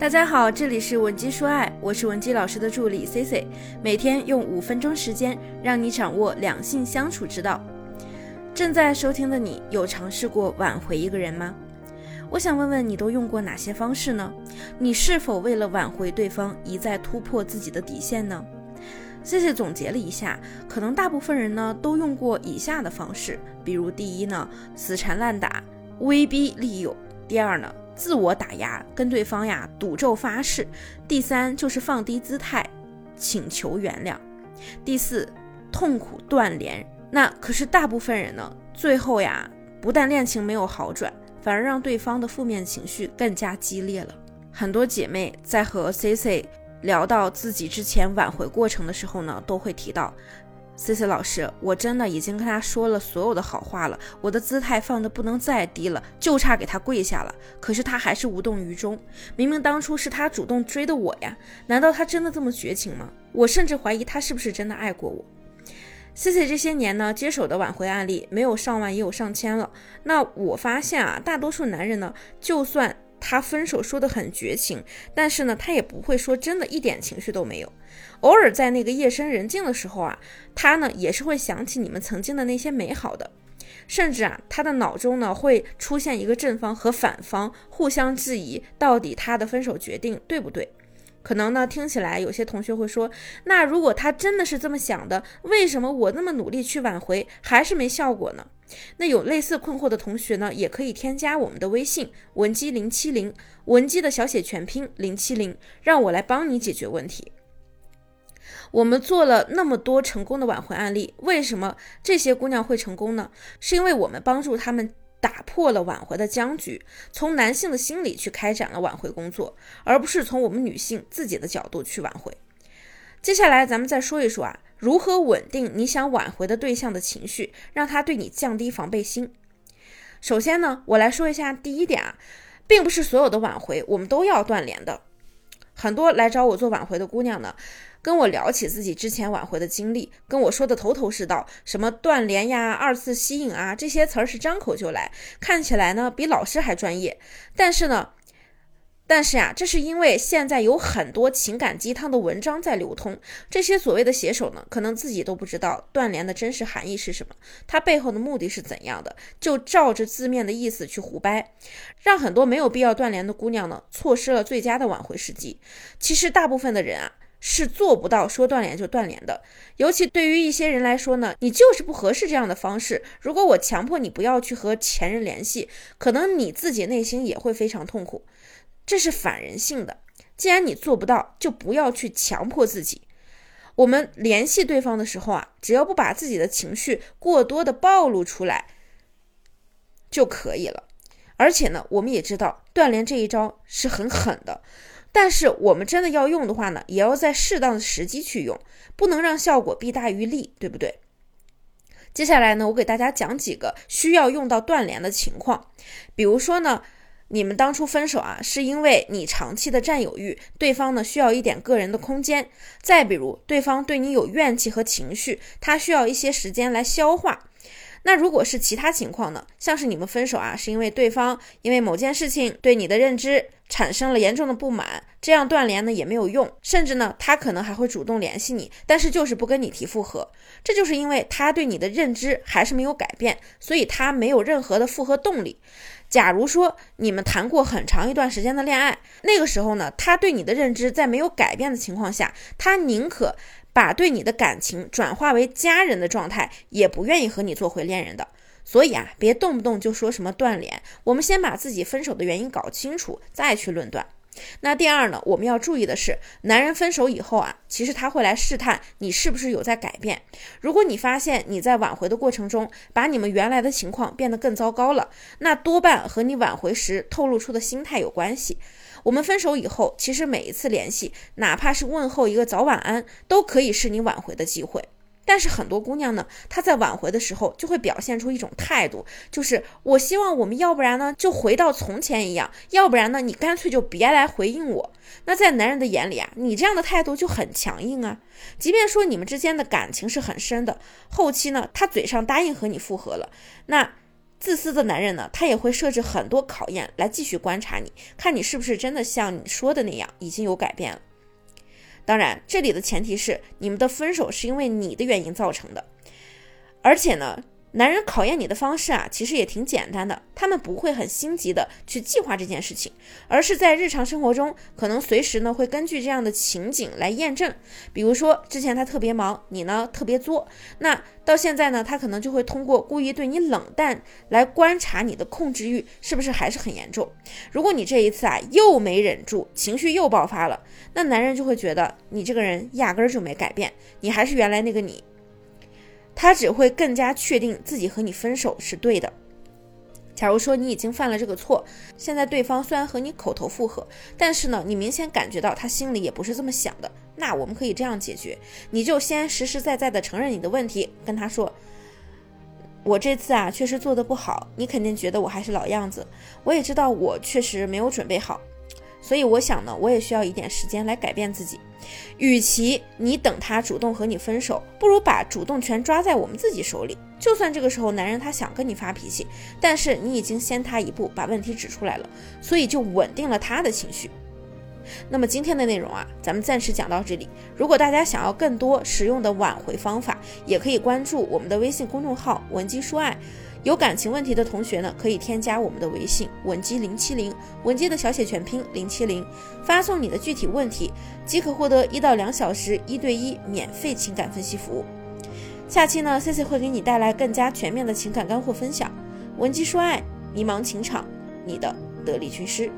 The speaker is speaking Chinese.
大家好，这里是文姬说爱，我是文姬老师的助理 C C，每天用五分钟时间让你掌握两性相处之道。正在收听的你，有尝试过挽回一个人吗？我想问问你，都用过哪些方式呢？你是否为了挽回对方，一再突破自己的底线呢？C C 总结了一下，可能大部分人呢都用过以下的方式，比如第一呢，死缠烂打、威逼利诱；第二呢。自我打压，跟对方呀赌咒发誓；第三就是放低姿态，请求原谅；第四，痛苦断联。那可是大部分人呢，最后呀，不但恋情没有好转，反而让对方的负面情绪更加激烈了。很多姐妹在和 C C 聊到自己之前挽回过程的时候呢，都会提到。C C 老师，我真的已经跟他说了所有的好话了，我的姿态放的不能再低了，就差给他跪下了。可是他还是无动于衷。明明当初是他主动追的我呀，难道他真的这么绝情吗？我甚至怀疑他是不是真的爱过我。C C 这些年呢，接手的挽回案例没有上万也有上千了。那我发现啊，大多数男人呢，就算他分手说的很绝情，但是呢，他也不会说真的一点情绪都没有。偶尔在那个夜深人静的时候啊，他呢也是会想起你们曾经的那些美好的，甚至啊，他的脑中呢会出现一个正方和反方互相质疑，到底他的分手决定对不对？可能呢听起来有些同学会说，那如果他真的是这么想的，为什么我那么努力去挽回还是没效果呢？那有类似困惑的同学呢，也可以添加我们的微信文姬零七零，文姬的小写全拼零七零，让我来帮你解决问题。我们做了那么多成功的挽回案例，为什么这些姑娘会成功呢？是因为我们帮助她们打破了挽回的僵局，从男性的心理去开展了挽回工作，而不是从我们女性自己的角度去挽回。接下来咱们再说一说啊。如何稳定你想挽回的对象的情绪，让他对你降低防备心？首先呢，我来说一下第一点啊，并不是所有的挽回我们都要断联的。很多来找我做挽回的姑娘呢，跟我聊起自己之前挽回的经历，跟我说的头头是道，什么断联呀、二次吸引啊，这些词儿是张口就来，看起来呢比老师还专业，但是呢。但是呀，这是因为现在有很多情感鸡汤的文章在流通，这些所谓的写手呢，可能自己都不知道断联的真实含义是什么，它背后的目的是怎样的，就照着字面的意思去胡掰，让很多没有必要断联的姑娘呢，错失了最佳的挽回时机。其实大部分的人啊，是做不到说断联就断联的，尤其对于一些人来说呢，你就是不合适这样的方式。如果我强迫你不要去和前任联系，可能你自己内心也会非常痛苦。这是反人性的。既然你做不到，就不要去强迫自己。我们联系对方的时候啊，只要不把自己的情绪过多的暴露出来就可以了。而且呢，我们也知道断联这一招是很狠的，但是我们真的要用的话呢，也要在适当的时机去用，不能让效果弊大于利，对不对？接下来呢，我给大家讲几个需要用到断联的情况，比如说呢。你们当初分手啊，是因为你长期的占有欲，对方呢需要一点个人的空间。再比如，对方对你有怨气和情绪，他需要一些时间来消化。那如果是其他情况呢？像是你们分手啊，是因为对方因为某件事情对你的认知产生了严重的不满，这样断联呢也没有用，甚至呢他可能还会主动联系你，但是就是不跟你提复合。这就是因为他对你的认知还是没有改变，所以他没有任何的复合动力。假如说你们谈过很长一段时间的恋爱，那个时候呢，他对你的认知在没有改变的情况下，他宁可把对你的感情转化为家人的状态，也不愿意和你做回恋人的。所以啊，别动不动就说什么断联，我们先把自己分手的原因搞清楚，再去论断。那第二呢，我们要注意的是，男人分手以后啊，其实他会来试探你是不是有在改变。如果你发现你在挽回的过程中，把你们原来的情况变得更糟糕了，那多半和你挽回时透露出的心态有关系。我们分手以后，其实每一次联系，哪怕是问候一个早晚安，都可以是你挽回的机会。但是很多姑娘呢，她在挽回的时候就会表现出一种态度，就是我希望我们要不然呢就回到从前一样，要不然呢你干脆就别来回应我。那在男人的眼里啊，你这样的态度就很强硬啊。即便说你们之间的感情是很深的，后期呢他嘴上答应和你复合了，那自私的男人呢，他也会设置很多考验来继续观察你，看你是不是真的像你说的那样已经有改变了。当然，这里的前提是你们的分手是因为你的原因造成的，而且呢。男人考验你的方式啊，其实也挺简单的。他们不会很心急的去计划这件事情，而是在日常生活中，可能随时呢会根据这样的情景来验证。比如说，之前他特别忙，你呢特别作，那到现在呢，他可能就会通过故意对你冷淡来观察你的控制欲是不是还是很严重。如果你这一次啊又没忍住，情绪又爆发了，那男人就会觉得你这个人压根儿就没改变，你还是原来那个你。他只会更加确定自己和你分手是对的。假如说你已经犯了这个错，现在对方虽然和你口头复合，但是呢，你明显感觉到他心里也不是这么想的。那我们可以这样解决：你就先实实在在的承认你的问题，跟他说：“我这次啊确实做的不好，你肯定觉得我还是老样子。我也知道我确实没有准备好。”所以我想呢，我也需要一点时间来改变自己。与其你等他主动和你分手，不如把主动权抓在我们自己手里。就算这个时候男人他想跟你发脾气，但是你已经先他一步把问题指出来了，所以就稳定了他的情绪。那么今天的内容啊，咱们暂时讲到这里。如果大家想要更多实用的挽回方法，也可以关注我们的微信公众号“文姬说爱”。有感情问题的同学呢，可以添加我们的微信文姬零七零，文姬的小写全拼零七零，发送你的具体问题，即可获得一到两小时一对一免费情感分析服务。下期呢，Cici 会给你带来更加全面的情感干货分享。文姬说爱，迷茫情场，你的得力军师。